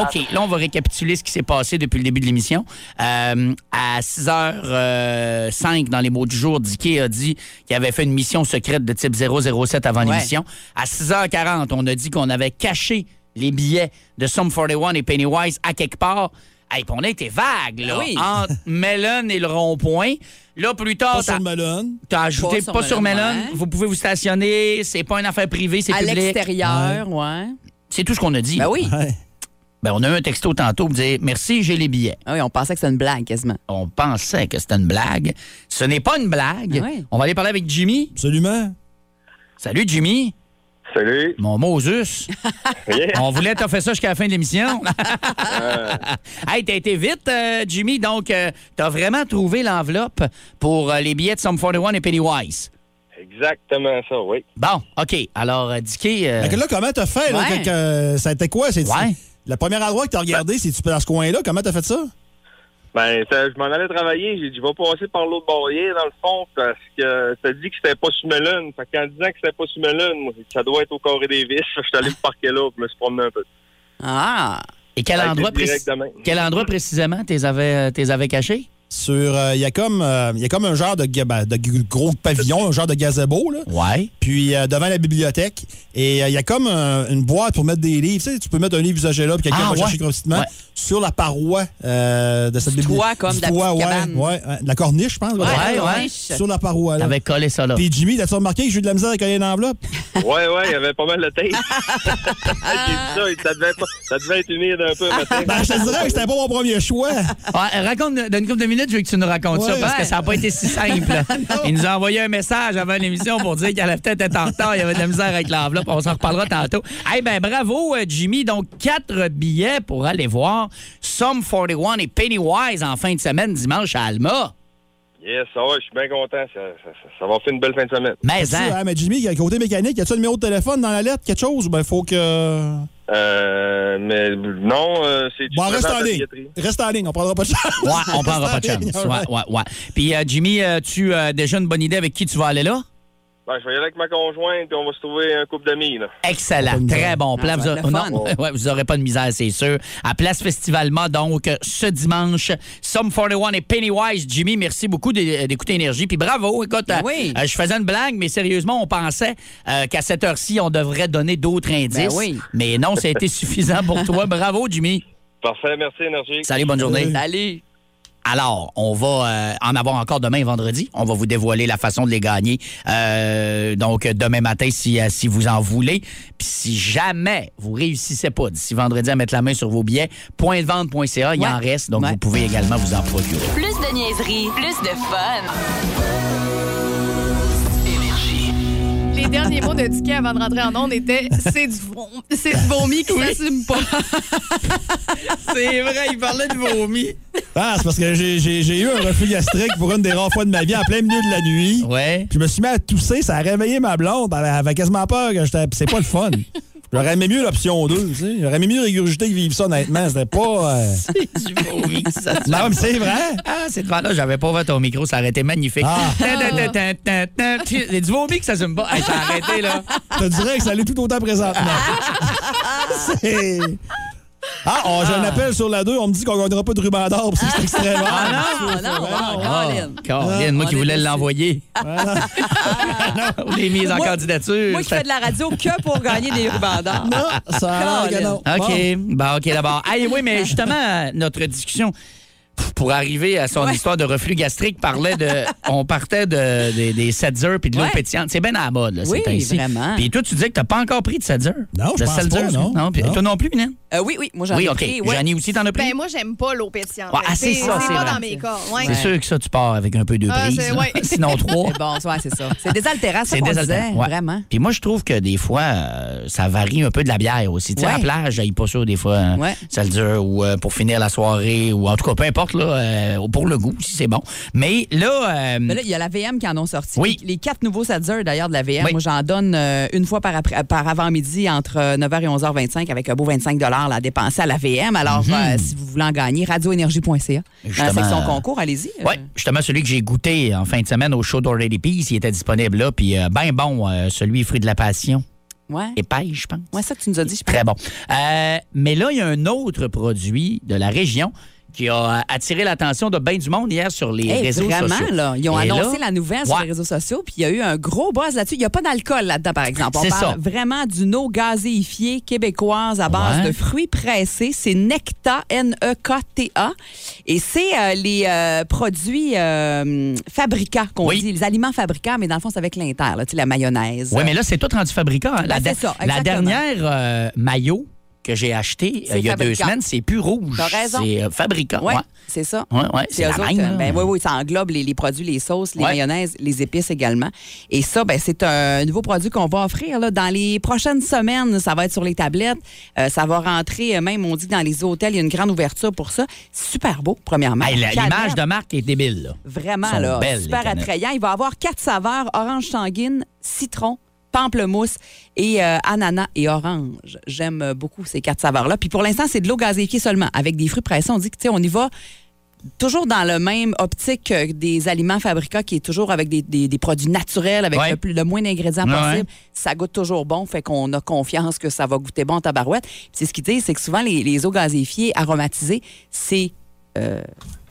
OK, là, on va récapituler ce qui s'est passé depuis le début de l'émission. Euh, à 6h05, dans les mots du jour, Dicky a dit qu'il avait fait une mission secrète de type 007 avant Ouais. l'émission. À 6h40, on a dit qu'on avait caché les billets de Sum 41 et Pennywise à quelque part. Hey, puis on a été vague, là, Ben oui. entre [laughs] Mellon et le rond-point. Là, plus tard, Pas t'as- sur le melon. t'as ajouté Pas pas sur Mellon, Mellon. ouais. Vous pouvez vous stationner. C'est pas une affaire privée, c'est À public. l'extérieur, ouais. C'est tout ce qu'on a dit. Ben oui. Ouais. Ben, on a eu un texto tantôt pour dire merci, j'ai les billets. Ah oui, on pensait que c'était une blague quasiment. On pensait que c'était une blague. Ce n'est pas une blague. Ah. On va aller parler avec Jimmy. Absolument. Salut, Jimmy. Salut. Mon Moses. [laughs] Yeah. On voulait t'offrir ça jusqu'à la fin de l'émission. [laughs] hey, t'as été vite, euh, Jimmy. Donc, euh, t'as vraiment trouvé l'enveloppe pour euh, les billets de Sum 41 et Pennywise. Exactement ça, oui. Bon, OK. Alors, euh, Dicky... euh, là, comment t'as fait? Là, Ouais. que- que- ça a été quoi? C'est Ouais. Le premier endroit que t'as regardé, c'est-tu dans ce coin-là? Comment t'as fait ça? Ben, ça- je m'en allais travailler. J'ai dit, je vais passer par l'autre barrière, dans le fond, parce que ça dit que c'était pas sur Melun. Fait qu'en disant que c'était pas sur Melun, moi, j'ai dit, ça doit être au carré des vis. [laughs] Je suis allé me parquer là, je me suis promené un peu. Ah! et quel endroit, précis- quel endroit précisément t'es avais, euh, t'es avais cachés? Sur, euh, il y a comme, euh, y a comme un genre de, ben, de gros pavillon, un genre de gazebo, là. Ouais. Puis euh, devant la bibliothèque. Et euh, il y a comme un- une boîte pour mettre des livres. Tu sais, tu peux mettre un livre usagé là, puis quelqu'un Ah, va ouais. chercher gratuitement. Ouais. Sur la paroi euh, de cette Du bibliothèque. toit, comme de la petite ouais, cabane. ouais, ouais. De la corniche, je pense. Ouais, ouais. Sur la paroi, là. T'avais collé ça là. Puis Jimmy, as-tu remarqué que j'ai eu de la misère à coller une enveloppe? [laughs] Ouais, ouais, il y avait pas mal de tape. [laughs] Ça, devait, pas- ça devait être humide un peu, matin. Ben, je te dirais que c'était pas mon premier choix. Ouais, raconte, dans une couple de minutes, je veux que tu nous racontes ça Ouais. parce que ça n'a pas été si simple. [laughs] Il nous a envoyé un message avant l'émission pour dire qu'elle allait peut-être être en retard. Il y avait de la misère avec l'enveloppe. On s'en reparlera tantôt. Eh ben bravo, euh, Jimmy. Donc, quatre billets pour aller voir Sum 41 et Pennywise en fin de semaine, dimanche à Alma. Yes, ça va, je suis bien content. Ça, ça, ça- ça va faire une belle fin de semaine. Mais, hein, hein, mais Jimmy, côté mécanique, y a-tu un numéro de téléphone dans la lettre, quelque chose? Ben, faut que. Euh, mais non, euh, c'est Bon, reste en ligne. Reste en ligne, on prendra pas de chance. ouais, on prendra pas de chance. [laughs] Ouais, ouais, ouais. Puis, euh, Jimmy, euh, tu as déjà une bonne idée avec qui tu vas aller là? Ben, je vais y aller avec ma conjointe et on va se trouver un couple d'amis, là. Excellent. Très bon plan. Ah, vous, aurez- le non, fun. ouais, vous aurez pas de misère, c'est sûr. À Place Festivalma, donc, ce dimanche, Sum 41 et Pennywise. Jimmy, merci beaucoup d'é- d'écouter Énergie. Puis bravo. Écoute, Ben euh, oui. euh, je faisais une blague, mais sérieusement, on pensait euh, qu'à cette heure-ci, on devrait donner d'autres indices. Ben oui. Mais non, ça a été [laughs] suffisant pour toi. Bravo, Jimmy. Parfait, merci, Énergie. Salut, bonne journée. Salut! Alors, on va euh, en avoir encore demain vendredi. On va vous dévoiler la façon de les gagner. Euh, donc, demain matin, si, euh, si vous en voulez. Puis si jamais vous réussissez pas d'ici vendredi à mettre la main sur vos billets, pointvente.ca, il y en reste. Donc, Ouais. vous pouvez également vous en procurer. Plus de niaiserie, plus de fun. Les derniers mots de Dicky avant de rentrer en onde étaient c'est du, vom- c'est du vomi qui s'assume pas. [laughs] C'est vrai, il parlait de vomi. Ah, c'est parce que j'ai- j'ai j'ai eu un reflux gastrique pour une des rares fois de ma vie en plein milieu de la nuit. Ouais. Puis je me suis mis à tousser, ça a réveillé ma blonde. Elle avait quasiment peur que j'étais. C'est pas le fun. J'aurais aimé mieux l'option 2, tu sais. J'aurais aimé mieux régurgiter que vivre ça, honnêtement. C'était pas. euh, [laughs] du vomi. Ça, Non, mais c'est vrai. Ah, cette fois-là, j'avais pas ouvert ton micro, ça aurait été magnifique. Ah. C'est du vomi que ça se me bat. Hey, ça a arrêté, là. Je te dirais que ça allait tout autant présentement. [laughs] c'est. Ah, oh, j'ai un appel sur la 2. On me dit qu'on gagnera pas de ruban d'or pour cet extrait Ah, Ah non, Ah, Colin. Colin, moi On qui voulais l'envoyer. On est mis en Moi- candidature. Moi qui fais de la radio que pour gagner des rubans d'or. Non, ça que non. OK. Bon, OK, d'abord. Hey, oui, mais justement, notre discussion pour arriver à son histoire de reflux gastrique parlait de [laughs] on partait de, des- des 7 heures puis de l'eau Ouais. pétillante. C'est bien à la mode là, Oui, ces vraiment. Puis toi tu disais que t'as pas encore pris de 7 heures? Non, je De pense pas, non. non. Puis Non. toi non plus, Mylène? Euh, oui, oui, moi j'en Oui, ai OK. pris. ouais. Janie aussi t'en as pris? Ben, moi, j'aime pas l'eau pétillante. Ouais, ah, c'est ça, c'est pas vrai. dans mes. Ouais. C'est sûr que ça tu pars avec un peu de Ah, brise. [laughs] Sinon trois. C'est bon, ouais, c'est ça. C'est désaltérant, ça C'est désaltérant, disait, ouais. vraiment. Puis moi, je trouve que des fois, euh, ça varie un peu de la bière aussi. Tu sais, Ouais. à la plage, j'aille pas ça des fois. hein, Ouais. Ça le dure, ou euh, pour finir la soirée, ou en tout cas, peu importe, là, euh, pour le goût, si c'est bon. Mais là, euh, Mais là, il y a la VM qui en ont sorti. Oui. Les, les quatre nouveaux Sadzer, d'ailleurs, de la VM. Oui. Moi, j'en donne euh, une fois par, après- par avant-midi entre euh, 9h et 11h25 avec un beau 25 là, à dépenser à la VM. Alors, euh, si vous voulez en gagner, radioénergie.ca. Dans la Mhm. Section concours, allez-y. Oui, justement, celui que j'ai goûté en fin de semaine au show d'Already Peace, il était disponible là. Puis, ben bon, celui fruit de la passion. Ouais. Épaille, je pense. Ouais, ça que tu nous as dit, je pense. Très bon. Euh, mais là, il y a un autre produit de la région qui a euh, attiré l'attention de bien du monde hier sur les Hey, réseaux vraiment, sociaux. là. Ils ont Et annoncé là, la nouvelle sur les réseaux sociaux, puis il y a eu un gros buzz là-dessus. Il n'y a pas d'alcool là-dedans, par exemple. On C'est parle ça. vraiment d'une eau gazéifiée québécoise à base Ouais. de fruits pressés. C'est Necta, N-E-K-T-A. Et c'est euh, les euh, produits euh, fabricants qu'on Oui. dit, les aliments fabricants, mais dans le fond, c'est avec l'inter, la mayonnaise. Oui, mais là, c'est tout rendu fabricant. hein. La, Ben, c'est ça, la dernière maillot que j'ai acheté euh, il y a deux semaines, c'est plus rouge. T'as raison. C'est euh, fabricant. Oui, ouais. c'est ça. Ouais, ouais, c'est eux la autres, même, là. ben oui, oui, ça englobe les, les produits, les sauces, les mayonnaises, les épices également. Et ça, ben, c'est un nouveau produit qu'on va offrir là, dans les prochaines semaines. Ça va être sur les tablettes. Euh, ça va rentrer, même, on dit, dans les hôtels. Il y a une grande ouverture pour ça. Super beau, premièrement. Hey, la- Canette, L'image de marque est débile. Là. Vraiment, là, super attrayant. Il va avoir quatre saveurs, orange sanguine, citron, pamplemousse et euh, ananas et orange. J'aime euh, beaucoup ces quatre saveurs-là. Puis pour l'instant, c'est de l'eau gazéifiée seulement. Avec des fruits pressés, on dit que, tu sais, on y va toujours dans le même optique que des aliments fabricants qui est toujours avec des, des- des produits naturels, avec Ouais. le, plus- le moins d'ingrédients Ouais, possible. ouais. Ça goûte toujours bon, fait qu'on a confiance que ça va goûter bon en tabarouette. C'est ce qu'ils disent, c'est que souvent les, les eaux gazéifiées aromatisées, c'est euh,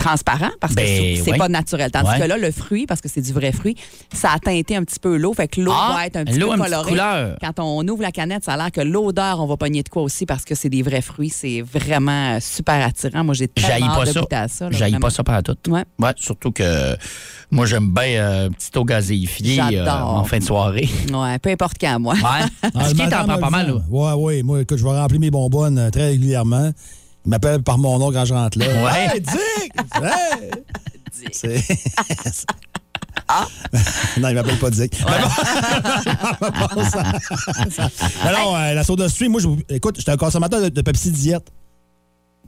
transparent parce que Ben, c'est c'est ouais. pas naturel. Tandis Ouais. que là, le fruit, parce que c'est du vrai fruit, ça a teinté un petit peu l'eau, fait que l'eau Ah, va être un petit peu colorée. couleur. Quand on ouvre la canette, ça a l'air que l'odeur, on va pogner de quoi aussi parce que c'est des vrais fruits. C'est vraiment euh, super attirant. Moi, j'ai tellement pas hâte de ça. goûter à ça. J'haïs pas ça par tout. Ouais. surtout que moi, j'aime bien euh, petite eau gazéifiée euh, en fin de soirée. Ouais, peu importe quand, moi. Ouais. [laughs] Ce qui le est matin, en prend pas mal. Ouais, ouais. Moi, écoute, je vais remplir mes bonbonnes euh, très régulièrement. Il m'appelle par mon nom quand je rentre là. Ouais. Hey, Dick! [laughs] Hey! C'est- Ah! [laughs] non, il m'appelle pas Dick. Mais bon, [laughs] ça- ça- Mais non, euh, la soda stream, moi, je- écoute, j'étais un consommateur de, de Pepsi Diète.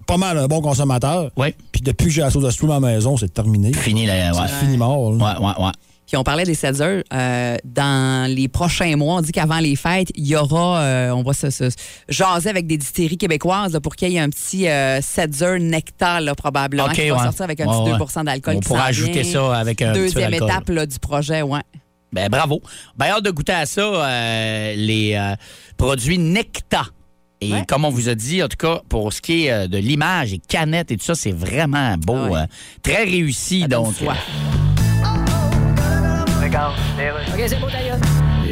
Pas mal un bon consommateur. Oui. Puis depuis que j'ai la soda stream à la maison, c'est terminé. Fini, là. Ouais. C'est fini mort. là. Ouais, ouais, ouais. Puis on parlait des 7 heures. euh, dans les prochains mois, on dit qu'avant les fêtes, il y aura, euh, on va se, se- jaser avec des distilleries québécoises là, pour qu'il y ait un petit euh, 7 heures nectar, là, probablement, OK, qui va ouais. sortir avec un Ouais, petit 2 d'alcool. On pourra ajouter ça avec un Deuxième étape là, du projet, ouais. Ben bravo. Ben hâte de goûter à ça, euh, les euh, produits Necta. Et Ouais. comme on vous a dit, en tout cas, pour ce qui est euh, de l'image et canettes et tout ça, c'est vraiment beau. Ah ouais. euh, très réussi. Donne donc, soif. OK, c'est beau, d'ailleurs.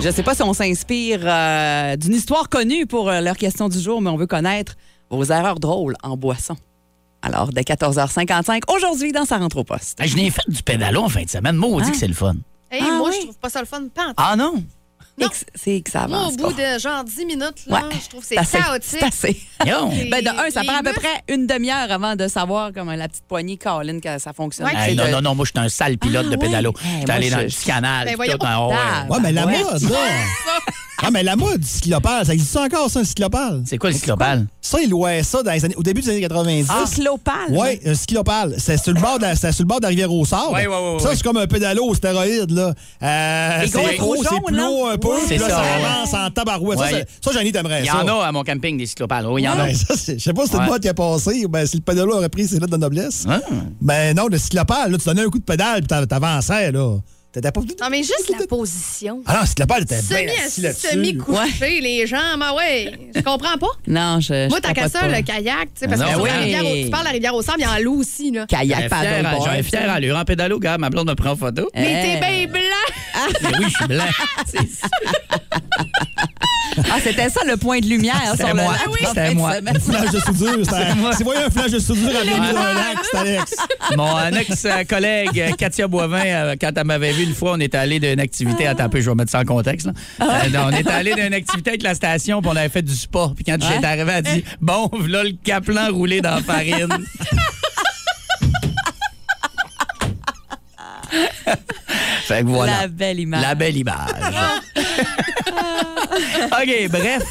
Je sais pas si on s'inspire euh, d'une histoire connue pour euh, leur question du jour, mais on veut connaître vos erreurs drôles en boisson. Alors, dès 14h55, aujourd'hui, dans Sa rentre au poste. Hey, je n'ai fait du pédalo en fin de semaine. Maudit Hein? que c'est le fun. Hey, Ah moi, oui? je trouve pas ça le fun. Tout. Ah non? C'est que ça Moi, avance au bout pas. de genre 10 minutes, là, Ouais. je trouve que c'est assez. chaotique. C'est assez. Ben, de un, ça prend à peu près une demi-heure avant de savoir comment la petite poignée Caroline que ça fonctionne. Ouais. Hey, non, de- non, non, moi, je suis un sale pilote Ah, de pédalo. ouais. J'étais moi, allé dans le petit canal. Ben, puis voyons. tout, ah, ouais. Ah, Ouais, mais la mode, là. Ah, mais la mode du cyclopale, ça existe encore, ça, un cyclopale? C'est quoi le cyclopale? Ça, ils louaient ça dans les années- au début des années 90. Ah, Cyclopale? Oui, un cyclopale. C'est sur le bord de sur le bord de la rivière au Sable. Ouais, ouais, ouais, Ça, c'est comme un pédalo au stéroïde, là. Euh, c'est gros gros, c'est plus là? haut un peu. Ouais. puis C'est là, ça, ça avance en tabarouette. Ça, ça, Janie, t'aimerais Il y ça. en a à mon camping des cyclopales. Oui, il y en a. Ça, je sais pas si c'est une mode qui a passé ou si le pédalo aurait pris ses lettres de noblesse. Ah. Ben non, le cyclopale, là, tu donnais un coup de pédale puis t'a- t'avançais, là. T'étais pas. Non, mais juste la position. Ah non, le cyclopale, t'étais bien Semi, assis là-dessus. semi-couché, les jambes, ah ouais. Je comprends pas. Non, je. Moi, tant qu'à ça, le kayak, tu sais, parce Non, que oui. la rivière tu parles de la rivière au sable, il y en a loup aussi, là. Kayak J'aurais fier, paddleboard. j'aurais fier allure en pédalo, gars. Ma blonde me prend en photo. Mais Eh. t'es bien blanc. [laughs] Mais oui, je suis blanc. [laughs] C'est sûr. Ah, c'était ça le point de lumière C'était sur le moi. lac. Oui. C'était moi. Un flash de soudure. c'était- moi. Si vous voyez un flash de soudure à milieu d'un lac, c'est Alex. Mon ex-collègue euh, Katia Boivin, euh, quand elle m'avait vu une fois, on était allé d'une activité. Attends un peu, je vais mettre ça en contexte. là. Euh, non, on était allé d'une activité avec la station, puis on avait fait du spa. Puis quand j'étais arrivé, elle a dit Bon, voilà le caplan roulé dans la farine. [laughs] fait que voilà. La belle image. La belle image. [laughs] OK, bref.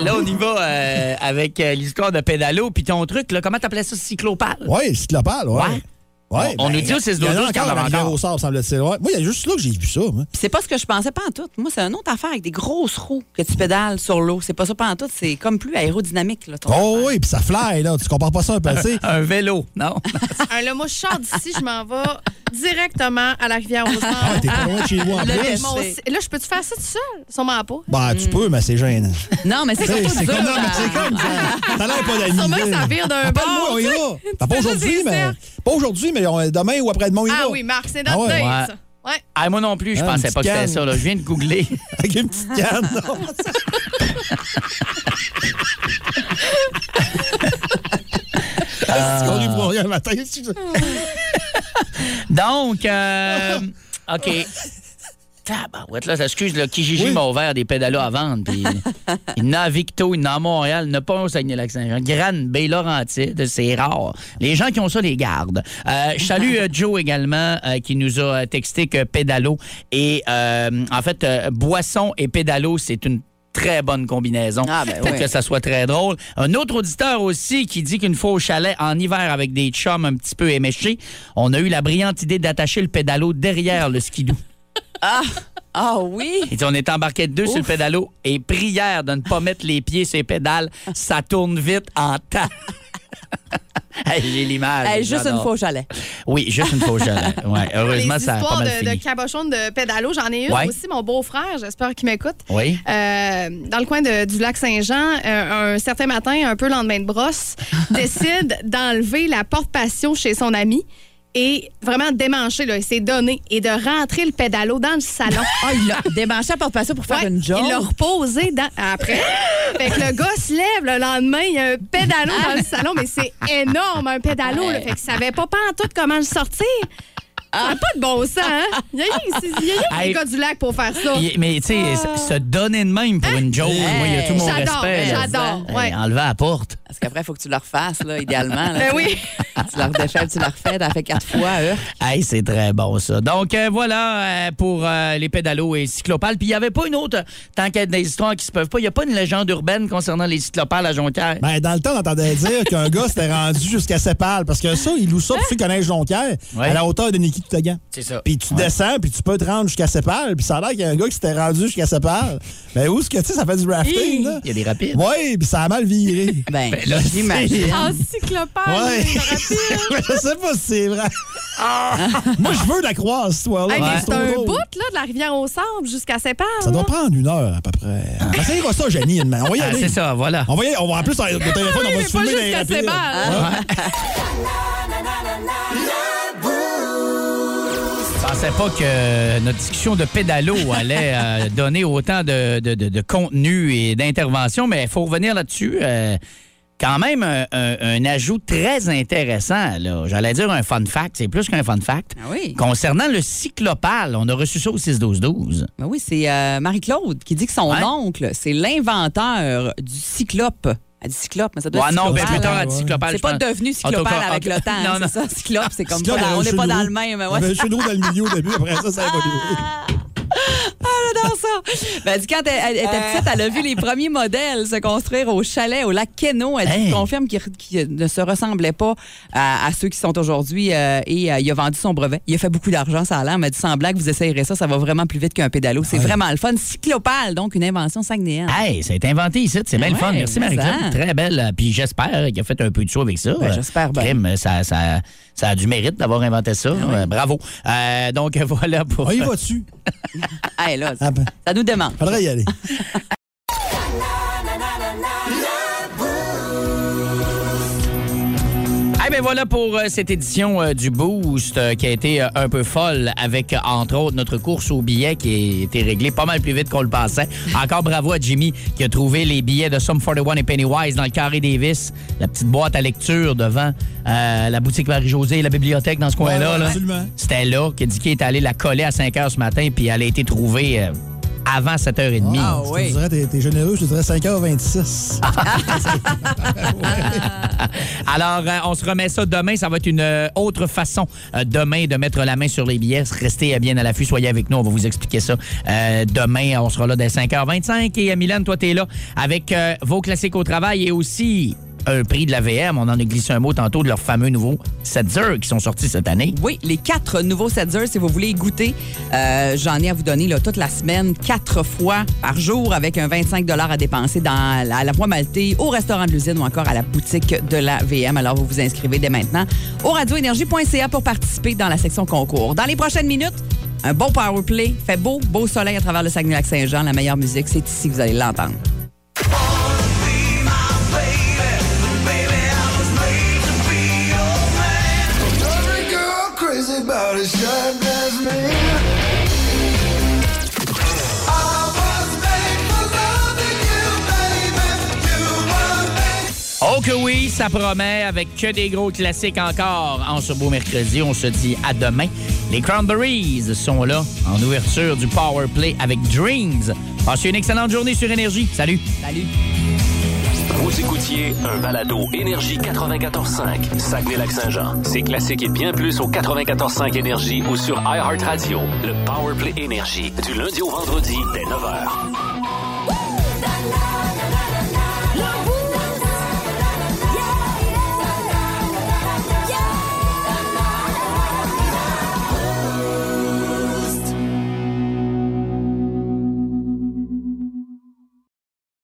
Là, on y va euh, avec euh, l'histoire de pédalo. Puis ton truc, là, comment t'appelais ça, cyclopale? Oui, cyclopale, ouais. Ouais. Ouais, On- on nous dit au 6-12-12 il y en a qu'il y en a à encore. au sable, semble-t-il. Ouais. Moi, il y a juste là que j'ai vu ça. moi. Puis C'est pas ce que je pensais pas en tout. Moi, c'est une autre affaire avec des grosses roues que tu pédales sur l'eau. C'est pas ça pas en tout. C'est comme plus aérodynamique. Là, ton Oh affaire. oui, puis ça fly, là. Tu compares pas ça un peu, tu sais. Un vélo, non? Ah, [laughs] là, moi, je sors d'ici, je m'en vais directement à la rivière aux Ah, t'es pas loin de chez vous en plus. Mon- Là, je peux-tu faire ça tout seul? Sûrement pas. Ben, tu peux, mais c'est gênant. Non, mais c'est Tu sais, surtout C'est dur, comme, non, mais c'est comme ça. T'as l'air pas d'amis. Sûrement que ça vire d'un Appelle-moi, bord, on y tu sais. va. Ben, pas aujourd'hui, mais. Pas aujourd'hui, mais on- demain ou après-demain, on y va. Ah oui, Marc, c'est Ah notre ouais. date, Ouais. ça. Ouais. Ah, moi non plus, je Ah, pensais une pas que petite c'était ça. Là. Je viens de googler. [laughs] Avec une petite canne. non? [laughs] Ah, on est pour rien le matin. [laughs] Donc, euh, OK. Tabarouette, là, excuse, là, Kijiji Oui. m'a ouvert des pédalos à vendre. Puis, il y en a à Victo, il y en a à Montréal, il n'y en a pas au Saguenay-Lac-Saint-Jean. Granby, Laurentide, c'est rare. Les gens qui ont ça les gardent. Euh, je salue euh, Joe également, euh, qui nous a texté que pédalo et, euh, en fait, euh, boisson et pédalo, c'est une très bonne combinaison. Ah, ben Peut-être oui. que ça soit très drôle. Un autre auditeur aussi qui dit qu'une fois au chalet en hiver avec des chums un petit peu éméchés, on a eu la brillante idée d'attacher le pédalo derrière le skidoo. Ah, ah oui. Il dit, on est embarqué de deux sur le pédalo et prière de ne pas mettre les pieds sur les pédales, ça tourne vite en temps. [laughs] Hey, J'ai l'image. Hey, juste une fois au chalet. Oui, juste une fois au chalet. Ouais, heureusement, Les ça a pas mal de, de cabochon de pédalo, j'en ai une Ouais. aussi. Mon beau-frère, j'espère qu'il m'écoute. Oui. Euh, dans le coin de- du lac Saint-Jean, euh, un certain matin, un peu lendemain de brosse, [laughs] décide d'enlever la porte-passion chez son ami et vraiment démancher, là, il s'est donné, et de rentrer le pédalo dans le salon. [laughs] Ah, il l'a démanché à porte-passion pour faire Ouais, une joke. Il l'a reposé dans- après. fait que le gars se lève le lendemain, il y a un pédalo dans le salon, mais c'est énorme, un pédalo. là. fait qu'il savait pas tout comment le sortir. N'a pas de bon sens, hein? Il y a rien, Hey. gars du lac pour faire ça. Mais tu sais, se donner de même pour une joke, moi, il y a tout mon J'adore, respect. j'adore, Hey, ouais. Enlever la porte. Parce qu'après, il faut que tu le refasses, là, idéalement. là, Ben oui. Tu la redéfais, tu la refais, t'as fait quatre fois. hein. Hey, c'est très bon, ça. Donc, euh, voilà euh, pour euh, les pédalos et cyclopales. Puis, il n'y avait pas une autre, tant qu'il y a des histoires qui se peuvent pas, il n'y a pas une légende urbaine concernant les cyclopales à Jonquière? Ben, dans le temps, on entendait dire qu'un gars s'était rendu jusqu'à Sépal. Parce que ça, il loue ça pour ceux qui connaissent Jonquière, Ouais. à la hauteur de Niki Toutagan. C'est ça. Puis tu Ouais. descends, puis tu peux te rendre jusqu'à Sépal. Puis ça a l'air qu'il y a un gars qui s'était rendu jusqu'à Sépal. Ben, où est-ce que, tu sais, ça fait du rafting, là? Il y a des rapides. Oui, puis ça a mal viré. [laughs] Ben, Ben, là, j'imagine. En cyclopale, Ouais. c'est rapide. [laughs] Mais je sais pas si c'est vrai. Moi, je veux la croire, cette histoire-là. Hey, mais C'est c'est un bout là, de la rivière au sable jusqu'à Sépal. Ça doit prendre une heure, à peu près. Ben, ça ira ça, Jenny. On va y Ah, aller. c'est ça, voilà. On va y aller. On va en plus, le [laughs] téléphone, on va mais se pas filmer dans les rapides. Je pensais pas que notre discussion de pédalo [laughs] allait euh, donner autant de, de- de- de contenu et d'intervention, mais il faut revenir là-dessus. Euh, quand même un, un- un ajout très intéressant. là. J'allais dire un fun fact, c'est plus qu'un fun fact. Ah oui. Concernant le cyclopale, on a reçu ça au 6-12-12. Ben oui, c'est euh, Marie-Claude qui dit que son oncle, c'est l'inventeur du cyclope. Elle dit cyclope, mais ça doit Ouais, être non, ben, cyclopale, plus tard, elle dit cyclopale. C'est pas pense. devenu cyclopale avec le temps. Non, c'est non. ça, cyclope, c'est comme Cyclope, pas dans- on n'est pas dans le même. Il y ouais. avait un chenot dans le milieu au début, après ça, ça a évolué. [laughs] J'adore ça. Ben, elle dit quand elle, elle était petite, elle a vu les premiers modèles se construire au chalet, au lac Keno. Elle dit Hey. qu'il confirme qu'ils ne se ressemblaient pas à, à ceux qui sont aujourd'hui euh, et euh, il a vendu son brevet. Il a fait beaucoup d'argent, ça a l'air. Elle m'a dit sans blague, vous essayerez ça, ça va vraiment plus vite qu'un pédalo. C'est vraiment le fun. Cyclopale, donc une invention saguenéenne. Hey, ça a été inventé ici, c'est bien le fun. Merci mais ça. très belle. Puis j'espère qu'il a fait un peu de show avec ça. Ben, j'espère bien. Crime, ça, ça, ça a du mérite d'avoir inventé ça. Euh, bravo. Euh, donc [laughs] voilà pour. On y va dessus. Hey, là, Ah ben, ça nous demande. faudrait y aller. [laughs] Eh bien voilà pour euh, cette édition euh, du Boost euh, qui a été un peu folle avec, entre autres, notre course aux billets qui a été réglée pas mal plus vite qu'on le pensait. Encore bravo à Jimmy qui a trouvé les billets de Sum 41 et Pennywise dans le carré Davis, la petite boîte à lecture devant euh, la boutique Marie-Josée et la bibliothèque dans ce coin-là. Ouais, là. absolument. C'était là que Dicky est allé la coller à 5 h ce matin puis elle a été trouvée euh, avant 7h30. Ah Je te oui. dirais, t'es, t'es généreux, je te dirais 5h26. [laughs] Alors, euh, on se remet ça demain. Ça va être une euh, autre façon euh, demain de mettre la main sur les billets. Restez bien à l'affût. Soyez avec nous. On va vous expliquer ça. Euh, demain, on sera là dès 5h25. Et euh, Mylène, toi, t'es là avec euh, vos classiques au travail et aussi un prix de la VM. On en a glissé un mot tantôt de leurs fameux nouveaux Setzer qui sont sortis cette année. Oui, les quatre nouveaux Setzer, si vous voulez y goûter, euh, j'en ai à vous donner là, toute la semaine, quatre fois par jour, avec un 25 à dépenser dans la, à la voie maltée, au restaurant de l'usine ou encore à la boutique de la VM. Alors, vous vous inscrivez dès maintenant au radioénergie.ca pour participer dans la section concours. Dans les prochaines minutes, un bon power play, fait beau, beau soleil à travers le Saguenay-Lac-Saint-Jean. La meilleure musique, c'est ici que vous allez l'entendre. Oh que oui, ça promet avec que des gros classiques encore en ce beau mercredi. On se dit à demain. Les Cranberries sont là en ouverture du Power Play avec Dreams. Passez une excellente journée sur Énergie. Salut. Salut! Vous écoutiez un balado Énergie 94.5, Saguenay-Lac-Saint-Jean. C'est classique et bien plus au 94.5 Énergie ou sur iHeartRadio. Le Powerplay Énergie, du lundi au vendredi dès 9h.